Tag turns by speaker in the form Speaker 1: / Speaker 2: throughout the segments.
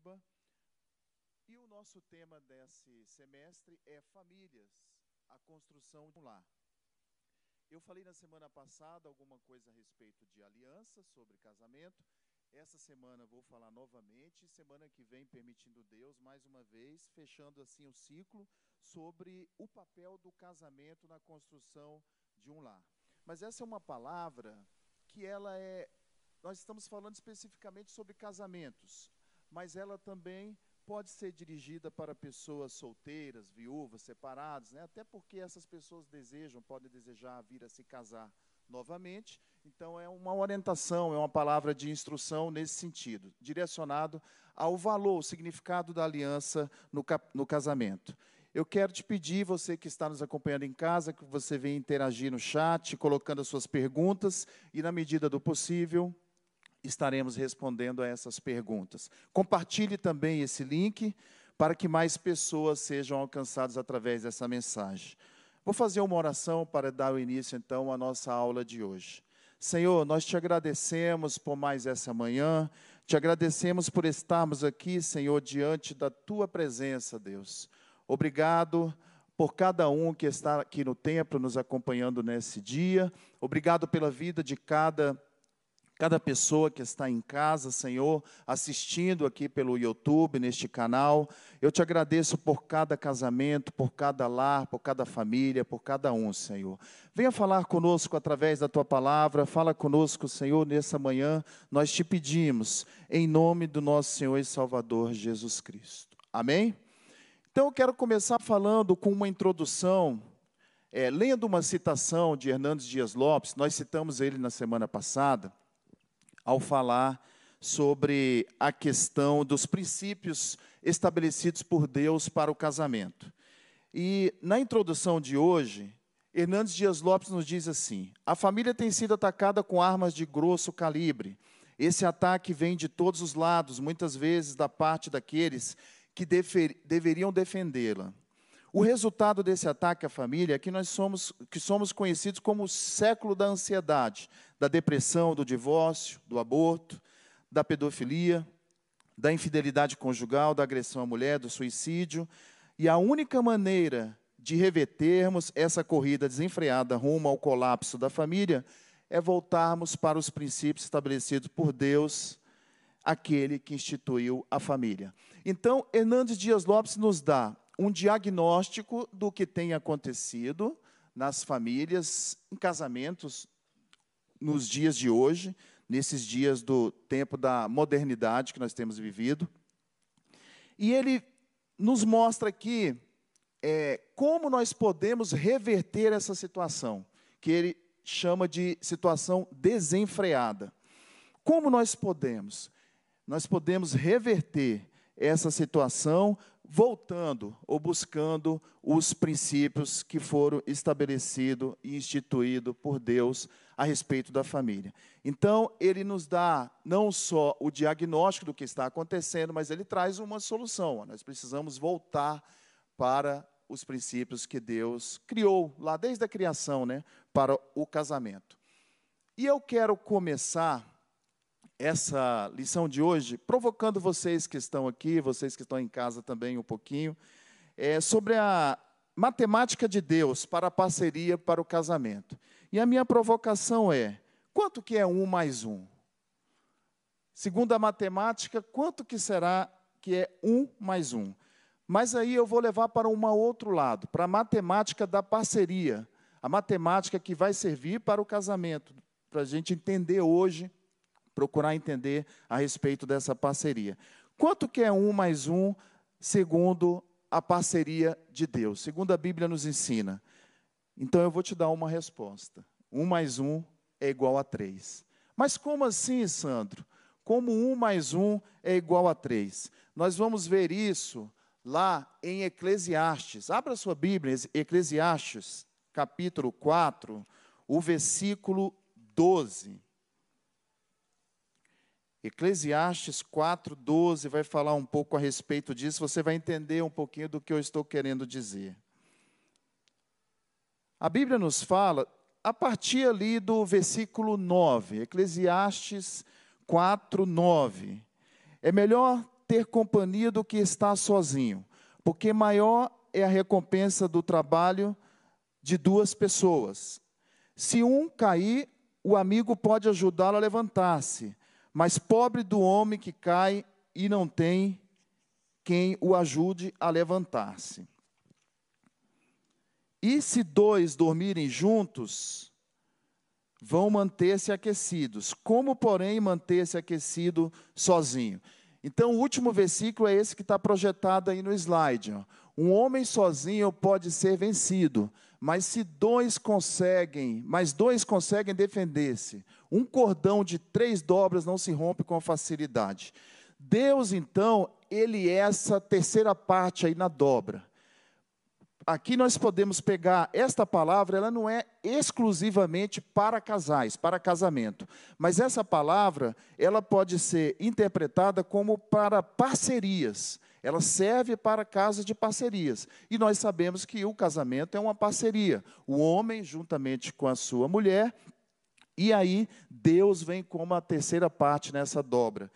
Speaker 1: Paraíba. E o nosso tema desse semestre é famílias, a construção de um lar. Eu falei na semana passada alguma coisa a respeito de aliança, sobre casamento. Essa semana vou falar novamente. Semana que vem, permitindo Deus, mais uma vez, fechando assim o ciclo sobre o papel do casamento na construção de um lar. Mas essa é uma palavra que ela é. Nós estamos falando especificamente sobre casamentos, mas ela também pode ser dirigida para pessoas solteiras, viúvas, separadas, né? até porque essas pessoas desejam, podem desejar vir a se casar novamente. Então, é uma orientação, é uma palavra de instrução nesse sentido, direcionado ao valor, o significado da aliança no, no casamento. Eu quero te pedir, você que está nos acompanhando em casa, que você venha interagir no chat, colocando as suas perguntas, e na medida do possível, estaremos respondendo a essas perguntas. Compartilhe também esse link para que mais pessoas sejam alcançadas através dessa mensagem. Vou fazer uma oração para dar o início, então, à nossa aula de hoje. Senhor, nós te agradecemos por mais essa manhã, te agradecemos por estarmos aqui, Senhor, diante da tua presença, Deus. Obrigado por cada um que está aqui no templo nos acompanhando nesse dia. Obrigado pela vida de cada cada pessoa que está em casa, Senhor, assistindo aqui pelo YouTube, neste canal. Eu te agradeço por cada casamento, por cada lar, por cada família, por cada um, Senhor. Venha falar conosco através da tua palavra, fala conosco, Senhor, nessa manhã. Nós te pedimos, em nome do nosso Senhor e Salvador Jesus Cristo. Amém? Então eu quero começar falando com uma introdução, é, lendo uma citação de Hernandes Dias Lopes, nós citamos ele na semana passada, ao falar sobre a questão dos princípios estabelecidos por Deus para o casamento. E na introdução de hoje, Hernandes Dias Lopes nos diz assim: a família tem sido atacada com armas de grosso calibre. Esse ataque vem de todos os lados, muitas vezes da parte daqueles que deveriam defendê-la. O resultado desse ataque à família é que nós somos, que somos conhecidos como o século da ansiedade, da depressão, do divórcio, do aborto, da pedofilia, da infidelidade conjugal, da agressão à mulher, do suicídio. E a única maneira de revertermos essa corrida desenfreada rumo ao colapso da família é voltarmos para os princípios estabelecidos por Deus aquele que instituiu a família. Então, Hernandes Dias Lopes nos dá um diagnóstico do que tem acontecido nas famílias, em casamentos, nos dias de hoje, nesses dias do tempo da modernidade que nós temos vivido. E ele nos mostra aqui é, como nós podemos reverter essa situação, que ele chama de situação desenfreada. Como nós podemos? nós podemos reverter essa situação voltando ou buscando os princípios que foram estabelecidos e instituídos por Deus a respeito da família. Então, ele nos dá não só o diagnóstico do que está acontecendo, mas ele traz uma solução. Nós precisamos voltar para os princípios que Deus criou lá desde a criação, né, para o casamento. E eu quero começar essa lição de hoje, provocando vocês que estão aqui, vocês que estão em casa também um pouquinho, é sobre a matemática de Deus para a parceria para o casamento. E a minha provocação é: quanto que é um mais um? Segundo a matemática, quanto que será que é um mais um? Mas aí eu vou levar para um outro lado, para a matemática da parceria, a matemática que vai servir para o casamento, para a gente entender hoje procurar entender a respeito dessa parceria. Quanto que é um mais um, segundo a parceria de Deus? Segundo a Bíblia nos ensina. Então eu vou te dar uma resposta. Um mais um é igual a três. Mas como assim, Sandro? Como um mais um é igual a três? Nós vamos ver isso lá em Eclesiastes. Abra sua Bíblia, Eclesiastes, capítulo 4, o versículo 12. Eclesiastes 4:12 vai falar um pouco a respeito disso, você vai entender um pouquinho do que eu estou querendo dizer. A Bíblia nos fala a partir ali do versículo 9, Eclesiastes 4:9. É melhor ter companhia do que estar sozinho, porque maior é a recompensa do trabalho de duas pessoas. Se um cair, o amigo pode ajudá-lo a levantar-se, mas pobre do homem que cai e não tem quem o ajude a levantar-se. E se dois dormirem juntos, vão manter-se aquecidos. Como, porém, manter-se aquecido sozinho? Então, o último versículo é esse que está projetado aí no slide. Um homem sozinho pode ser vencido, mas se dois conseguem, mas dois conseguem defender-se, um cordão de três dobras não se rompe com facilidade. Deus, então, ele é essa terceira parte aí na dobra aqui nós podemos pegar esta palavra, ela não é exclusivamente para casais, para casamento, mas essa palavra, ela pode ser interpretada como para parcerias. Ela serve para casos de parcerias. E nós sabemos que o casamento é uma parceria. O homem juntamente com a sua mulher, e aí Deus vem como a terceira parte nessa dobra.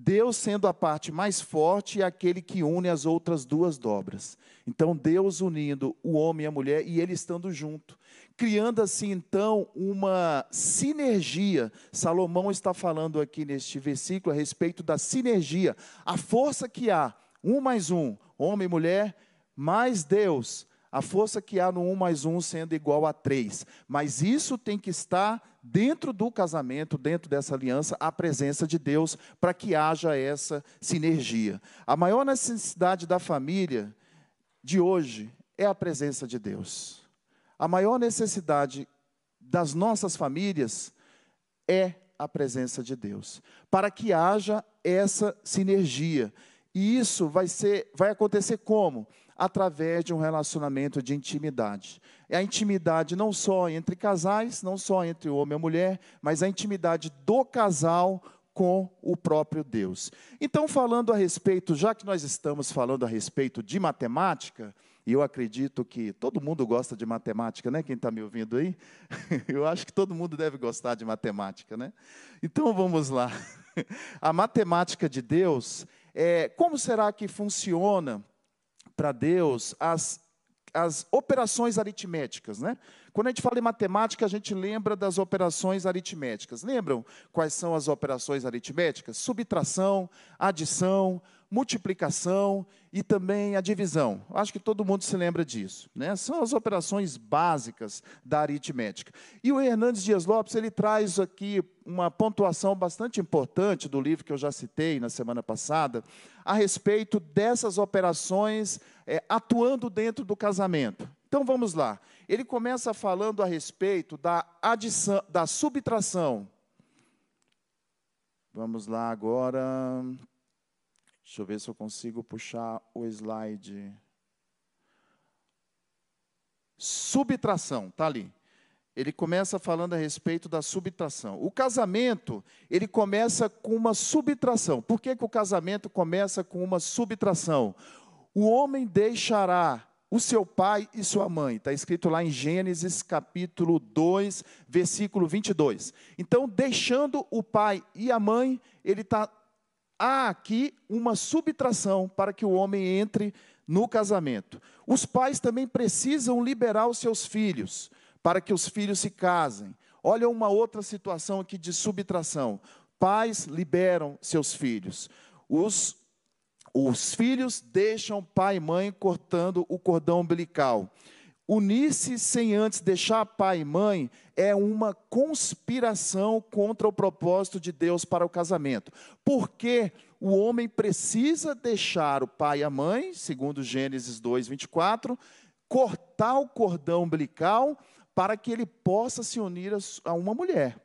Speaker 1: Deus sendo a parte mais forte e aquele que une as outras duas dobras. Então, Deus unindo o homem e a mulher e ele estando junto, criando assim então uma sinergia. Salomão está falando aqui neste versículo a respeito da sinergia, a força que há, um mais um, homem e mulher, mais Deus, a força que há no um mais um sendo igual a três. Mas isso tem que estar dentro do casamento, dentro dessa aliança, a presença de Deus, para que haja essa sinergia. A maior necessidade da família de hoje é a presença de Deus. A maior necessidade das nossas famílias é a presença de Deus, para que haja essa sinergia. E isso vai ser vai acontecer como? através de um relacionamento de intimidade. É a intimidade não só entre casais, não só entre o homem e a mulher, mas a intimidade do casal com o próprio Deus. Então, falando a respeito, já que nós estamos falando a respeito de matemática, e eu acredito que todo mundo gosta de matemática, né? Quem está me ouvindo aí? Eu acho que todo mundo deve gostar de matemática, né? Então vamos lá. A matemática de Deus, é, como será que funciona para Deus as, as operações aritméticas, né? Quando a gente fala em matemática, a gente lembra das operações aritméticas. Lembram quais são as operações aritméticas? Subtração, adição, multiplicação e também a divisão. Acho que todo mundo se lembra disso. Né? São as operações básicas da aritmética. E o Hernandes Dias Lopes ele traz aqui uma pontuação bastante importante do livro que eu já citei na semana passada, a respeito dessas operações é, atuando dentro do casamento. Então vamos lá. Ele começa falando a respeito da adição, da subtração. Vamos lá agora. Deixa eu ver se eu consigo puxar o slide. Subtração, tá ali. Ele começa falando a respeito da subtração. O casamento, ele começa com uma subtração. Por que, que o casamento começa com uma subtração? O homem deixará o seu pai e sua mãe. Está escrito lá em Gênesis capítulo 2, versículo 22. Então, deixando o pai e a mãe, ele está há aqui uma subtração para que o homem entre no casamento. Os pais também precisam liberar os seus filhos para que os filhos se casem. Olha uma outra situação aqui de subtração. Pais liberam seus filhos. Os, os filhos deixam pai e mãe cortando o cordão umbilical. Unir-se sem antes deixar pai e mãe é uma conspiração contra o propósito de Deus para o casamento. Porque o homem precisa deixar o pai e a mãe, segundo Gênesis 2, 24, cortar o cordão umbilical para que ele possa se unir a uma mulher.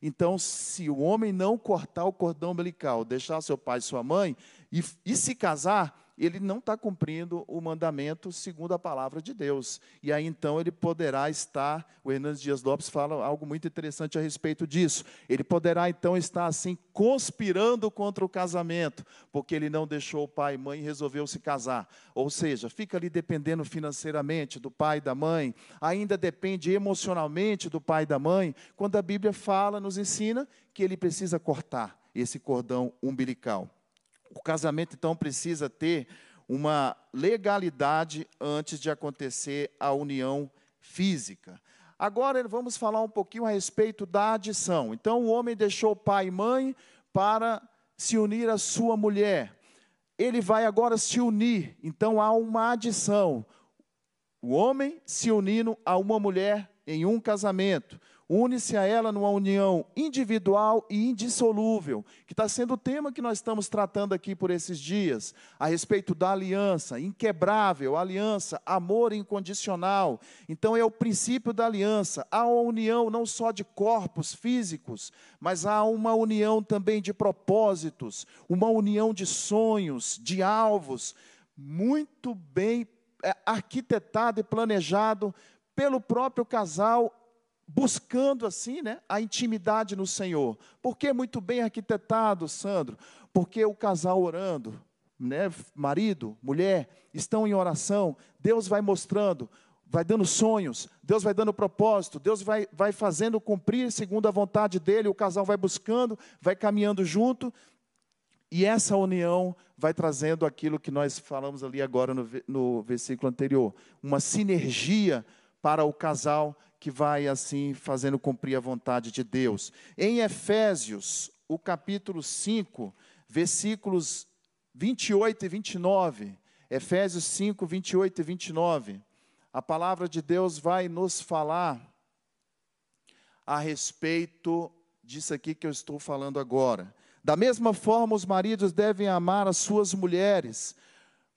Speaker 1: Então, se o homem não cortar o cordão umbilical, deixar seu pai e sua mãe e, e se casar, ele não está cumprindo o mandamento segundo a palavra de Deus. E aí então ele poderá estar, o Hernandes Dias Lopes fala algo muito interessante a respeito disso. Ele poderá então estar assim conspirando contra o casamento, porque ele não deixou o pai e mãe e resolveu se casar. Ou seja, fica ali dependendo financeiramente do pai e da mãe, ainda depende emocionalmente do pai e da mãe, quando a Bíblia fala, nos ensina que ele precisa cortar esse cordão umbilical. O casamento, então, precisa ter uma legalidade antes de acontecer a união física. Agora vamos falar um pouquinho a respeito da adição. Então, o homem deixou pai e mãe para se unir à sua mulher. Ele vai agora se unir. Então, há uma adição. O homem se unindo a uma mulher em um casamento une-se a ela numa união individual e indissolúvel, que está sendo o tema que nós estamos tratando aqui por esses dias, a respeito da aliança, inquebrável, aliança, amor incondicional. Então é o princípio da aliança. Há uma união não só de corpos físicos, mas há uma união também de propósitos, uma união de sonhos, de alvos, muito bem é, arquitetado e planejado pelo próprio casal buscando assim, né, a intimidade no Senhor. Por que muito bem arquitetado, Sandro? Porque o casal orando, né, marido, mulher, estão em oração, Deus vai mostrando, vai dando sonhos, Deus vai dando propósito, Deus vai, vai fazendo cumprir segundo a vontade dele, o casal vai buscando, vai caminhando junto, e essa união vai trazendo aquilo que nós falamos ali agora no, no versículo anterior, uma sinergia para o casal que vai assim fazendo cumprir a vontade de Deus. Em Efésios, o capítulo 5, versículos 28 e 29. Efésios 5, 28 e 29. A palavra de Deus vai nos falar a respeito disso aqui que eu estou falando agora. Da mesma forma, os maridos devem amar as suas mulheres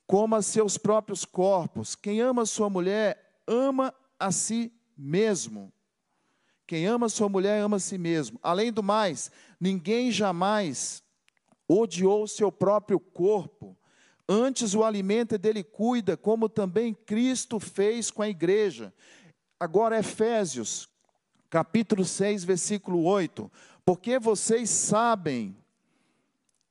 Speaker 1: como a seus próprios corpos. Quem ama sua mulher, ama a si mesmo. Quem ama sua mulher ama a si mesmo. Além do mais, ninguém jamais odiou seu próprio corpo. Antes o alimenta e dele cuida, como também Cristo fez com a igreja. Agora, Efésios, capítulo 6, versículo 8. Porque vocês sabem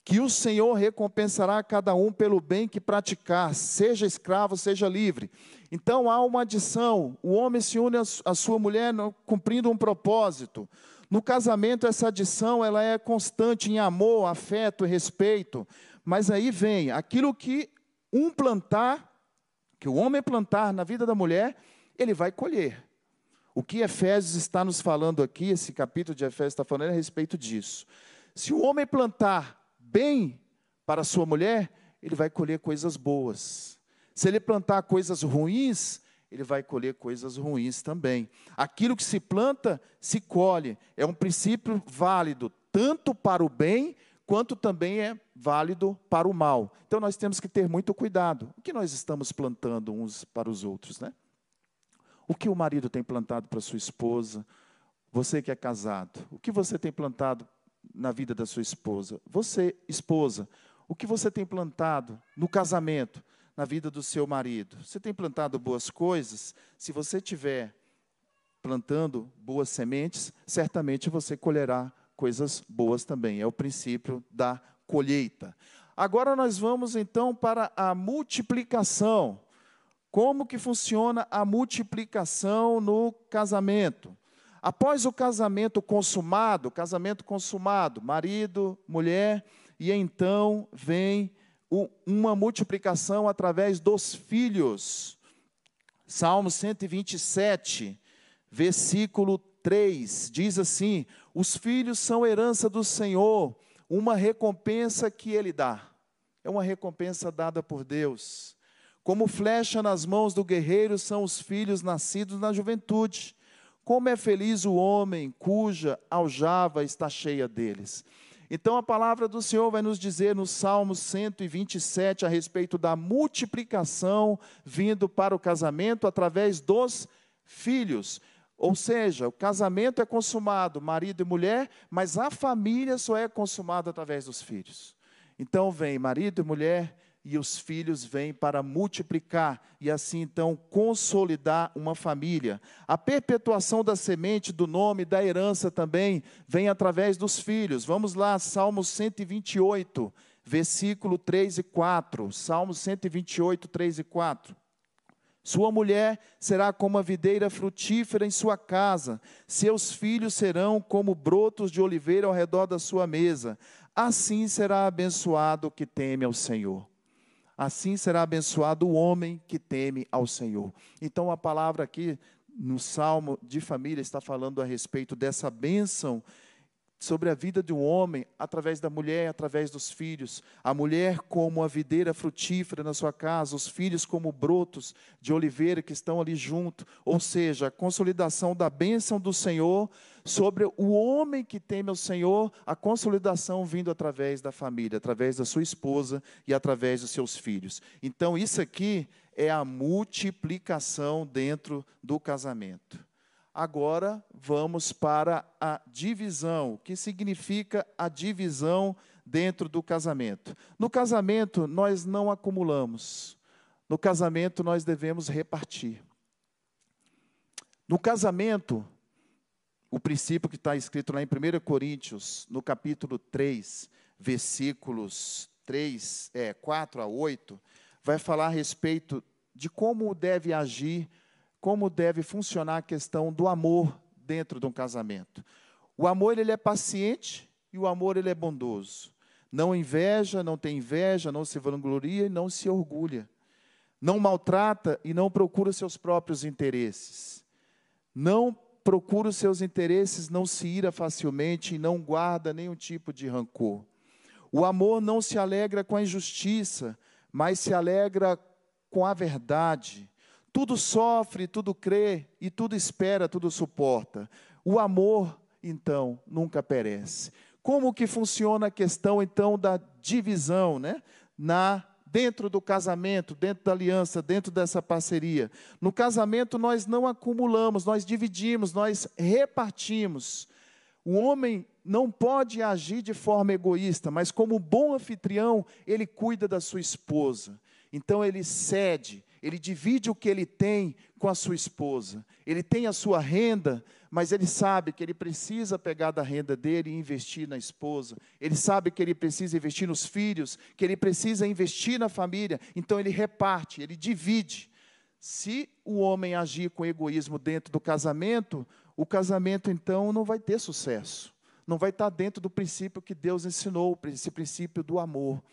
Speaker 1: que o Senhor recompensará cada um pelo bem que praticar, seja escravo, seja livre. Então há uma adição: o homem se une à sua mulher cumprindo um propósito. No casamento, essa adição ela é constante em amor, afeto e respeito. Mas aí vem aquilo que um plantar, que o homem plantar na vida da mulher, ele vai colher. O que Efésios está nos falando aqui, esse capítulo de Efésios está falando é a respeito disso. Se o homem plantar bem para sua mulher, ele vai colher coisas boas. Se ele plantar coisas ruins, ele vai colher coisas ruins também. Aquilo que se planta, se colhe. É um princípio válido tanto para o bem, quanto também é válido para o mal. Então nós temos que ter muito cuidado. O que nós estamos plantando uns para os outros, né? O que o marido tem plantado para sua esposa? Você que é casado, o que você tem plantado na vida da sua esposa? Você, esposa, o que você tem plantado no casamento? na vida do seu marido. Você tem plantado boas coisas? Se você tiver plantando boas sementes, certamente você colherá coisas boas também. É o princípio da colheita. Agora nós vamos então para a multiplicação. Como que funciona a multiplicação no casamento? Após o casamento consumado, casamento consumado, marido, mulher, e então vem uma multiplicação através dos filhos. Salmo 127, versículo 3, diz assim: Os filhos são herança do Senhor, uma recompensa que Ele dá. É uma recompensa dada por Deus. Como flecha nas mãos do guerreiro são os filhos nascidos na juventude. Como é feliz o homem cuja aljava está cheia deles. Então a palavra do Senhor vai nos dizer no Salmo 127 a respeito da multiplicação vindo para o casamento através dos filhos. Ou seja, o casamento é consumado, marido e mulher, mas a família só é consumada através dos filhos. Então vem marido e mulher, e os filhos vêm para multiplicar e assim então consolidar uma família. A perpetuação da semente, do nome, da herança também vem através dos filhos. Vamos lá, Salmo 128, versículo 3 e 4. Salmo 128, 3 e 4. Sua mulher será como a videira frutífera em sua casa, seus filhos serão como brotos de oliveira ao redor da sua mesa. assim será abençoado o que teme ao Senhor. Assim será abençoado o homem que teme ao Senhor. Então a palavra aqui no Salmo de família está falando a respeito dessa bênção sobre a vida de um homem através da mulher, através dos filhos. A mulher como a videira frutífera na sua casa, os filhos como brotos de oliveira que estão ali junto. Ou seja, a consolidação da bênção do Senhor sobre o homem que teme ao Senhor, a consolidação vindo através da família, através da sua esposa e através dos seus filhos. Então, isso aqui é a multiplicação dentro do casamento. Agora vamos para a divisão. O que significa a divisão dentro do casamento? No casamento, nós não acumulamos. No casamento, nós devemos repartir. No casamento, o princípio que está escrito lá em 1 Coríntios, no capítulo 3, versículos 3, é, 4 a 8, vai falar a respeito de como deve agir como deve funcionar a questão do amor dentro de um casamento. O amor ele é paciente e o amor ele é bondoso. Não inveja, não tem inveja, não se vangloria e não se orgulha. Não maltrata e não procura seus próprios interesses. Não procura os seus interesses, não se ira facilmente e não guarda nenhum tipo de rancor. O amor não se alegra com a injustiça, mas se alegra com a verdade. Tudo sofre, tudo crê, e tudo espera, tudo suporta. O amor, então, nunca perece. Como que funciona a questão, então, da divisão, né? Na dentro do casamento, dentro da aliança, dentro dessa parceria. No casamento nós não acumulamos, nós dividimos, nós repartimos. O homem não pode agir de forma egoísta, mas como bom anfitrião, ele cuida da sua esposa. Então ele cede, ele divide o que ele tem com a sua esposa. Ele tem a sua renda, mas ele sabe que ele precisa pegar da renda dele e investir na esposa. Ele sabe que ele precisa investir nos filhos, que ele precisa investir na família. Então ele reparte, ele divide. Se o homem agir com egoísmo dentro do casamento, o casamento então não vai ter sucesso. Não vai estar dentro do princípio que Deus ensinou, esse princípio do amor.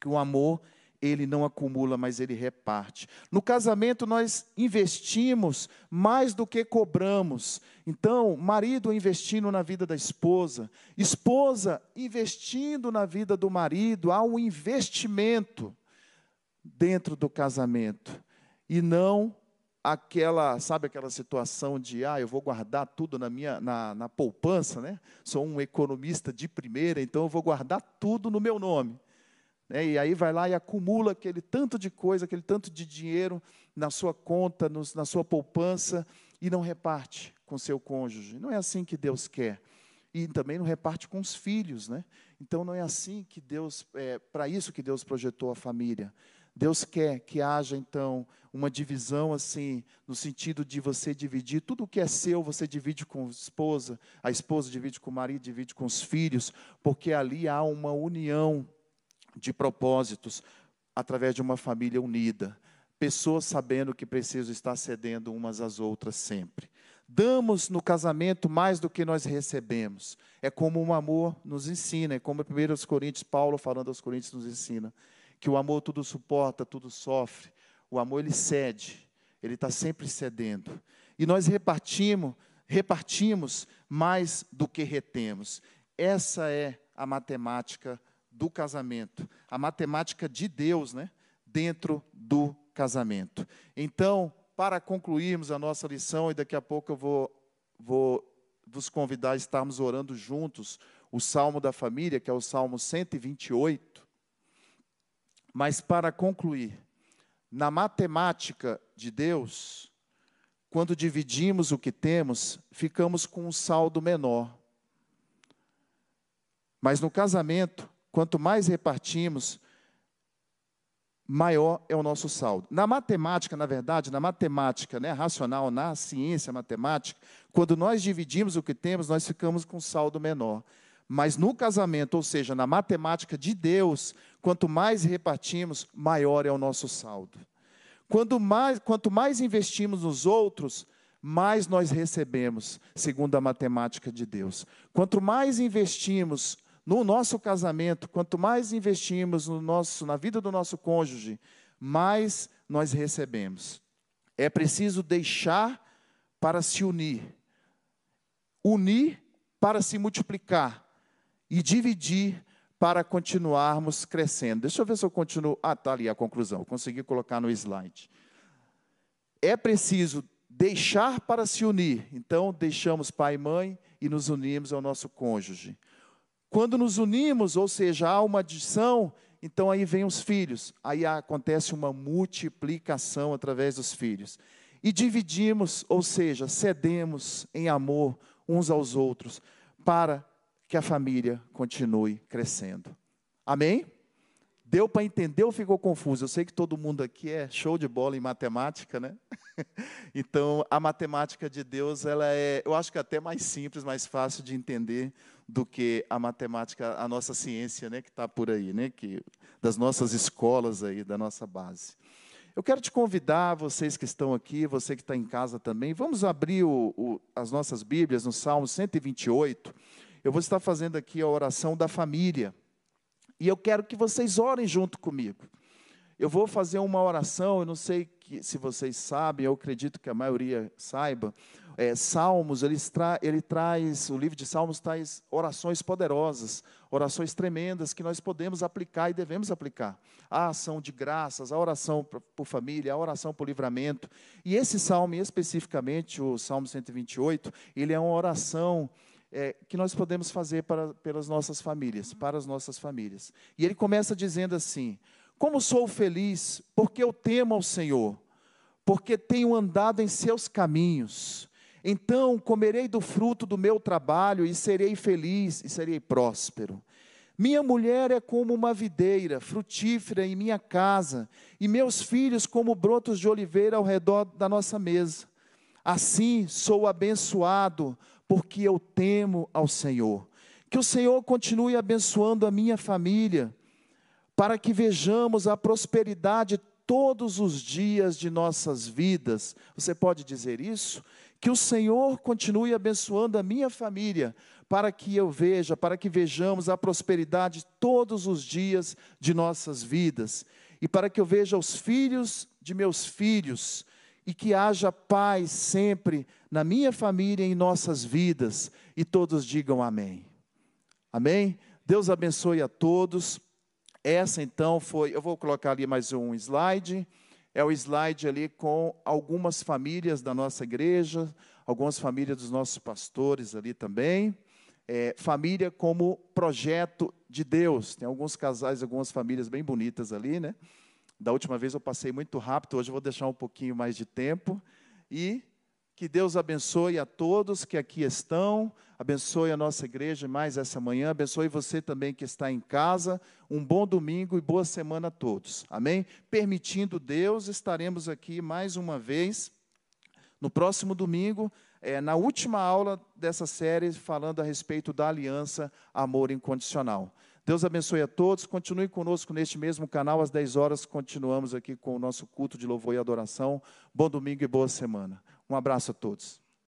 Speaker 1: Que o amor ele não acumula, mas ele reparte. No casamento, nós investimos mais do que cobramos. Então, marido investindo na vida da esposa, esposa investindo na vida do marido, há um investimento dentro do casamento. E não aquela, sabe aquela situação de, ah, eu vou guardar tudo na minha na, na poupança, né? Sou um economista de primeira, então eu vou guardar tudo no meu nome. Né? E aí vai lá e acumula aquele tanto de coisa, aquele tanto de dinheiro na sua conta, na sua poupança, e não reparte com seu cônjuge. Não é assim que Deus quer. E também não reparte com os filhos, né? Então não é assim que Deus, é para isso que Deus projetou a família. Deus quer que haja então uma divisão assim, no sentido de você dividir tudo o que é seu, você divide com a esposa, a esposa divide com o marido, divide com os filhos, porque ali há uma união de propósitos através de uma família unida, pessoas sabendo que precisam estar cedendo umas às outras sempre. Damos no casamento mais do que nós recebemos. É como o amor nos ensina, é como 1 Coríntios, Paulo falando aos Coríntios nos ensina, que o amor tudo suporta, tudo sofre. O amor ele cede, ele está sempre cedendo. E nós repartimos, repartimos mais do que retemos. Essa é a matemática do casamento, a matemática de Deus, né, dentro do casamento. Então, para concluirmos a nossa lição, e daqui a pouco eu vou, vou vos convidar a estarmos orando juntos o Salmo da Família, que é o Salmo 128. Mas para concluir, na matemática de Deus, quando dividimos o que temos, ficamos com um saldo menor. Mas no casamento, Quanto mais repartimos, maior é o nosso saldo. Na matemática, na verdade, na matemática né, racional, na ciência matemática, quando nós dividimos o que temos, nós ficamos com um saldo menor. Mas no casamento, ou seja, na matemática de Deus, quanto mais repartimos, maior é o nosso saldo. Quanto mais, quanto mais investimos nos outros, mais nós recebemos, segundo a matemática de Deus. Quanto mais investimos no nosso casamento, quanto mais investimos no nosso, na vida do nosso cônjuge, mais nós recebemos. É preciso deixar para se unir, unir para se multiplicar e dividir para continuarmos crescendo. Deixa eu ver se eu continuo. Ah, está ali a conclusão, consegui colocar no slide. É preciso deixar para se unir. Então, deixamos pai e mãe e nos unimos ao nosso cônjuge. Quando nos unimos, ou seja, há uma adição, então aí vem os filhos. Aí acontece uma multiplicação através dos filhos. E dividimos, ou seja, cedemos em amor uns aos outros, para que a família continue crescendo. Amém? Deu para entender ou ficou confuso? Eu sei que todo mundo aqui é show de bola em matemática, né? então, a matemática de Deus, ela é, eu acho que até mais simples, mais fácil de entender do que a matemática, a nossa ciência, né, que está por aí, né, que das nossas escolas aí, da nossa base. Eu quero te convidar, vocês que estão aqui, você que está em casa também, vamos abrir o, o, as nossas Bíblias no Salmo 128. Eu vou estar fazendo aqui a oração da família. E eu quero que vocês orem junto comigo. Eu vou fazer uma oração, eu não sei que, se vocês sabem, eu acredito que a maioria saiba. É, Salmos, ele, tra ele traz, o livro de Salmos traz orações poderosas, orações tremendas que nós podemos aplicar e devemos aplicar. A ação de graças, a oração por família, a oração por livramento. E esse salmo, especificamente, o Salmo 128, ele é uma oração é, que nós podemos fazer para, pelas nossas famílias, para as nossas famílias. E ele começa dizendo assim: Como sou feliz, porque eu temo ao Senhor, porque tenho andado em seus caminhos. Então comerei do fruto do meu trabalho e serei feliz e serei próspero. Minha mulher é como uma videira frutífera em minha casa, e meus filhos como brotos de oliveira ao redor da nossa mesa. Assim sou abençoado porque eu temo ao Senhor. Que o Senhor continue abençoando a minha família, para que vejamos a prosperidade todos os dias de nossas vidas. Você pode dizer isso? Que o Senhor continue abençoando a minha família, para que eu veja, para que vejamos a prosperidade todos os dias de nossas vidas, e para que eu veja os filhos de meus filhos, e que haja paz sempre na minha família e em nossas vidas, e todos digam amém. Amém? Deus abençoe a todos. Essa então foi, eu vou colocar ali mais um slide. É o slide ali com algumas famílias da nossa igreja, algumas famílias dos nossos pastores ali também. É, família como projeto de Deus. Tem alguns casais, algumas famílias bem bonitas ali, né? Da última vez eu passei muito rápido, hoje eu vou deixar um pouquinho mais de tempo. E que Deus abençoe a todos que aqui estão, abençoe a nossa igreja mais essa manhã, abençoe você também que está em casa. Um bom domingo e boa semana a todos. Amém? Permitindo Deus, estaremos aqui mais uma vez no próximo domingo, é, na última aula dessa série, falando a respeito da aliança Amor Incondicional. Deus abençoe a todos. Continue conosco neste mesmo canal. Às 10 horas, continuamos aqui com o nosso culto de louvor e adoração. Bom domingo e boa semana. Um abraço a todos.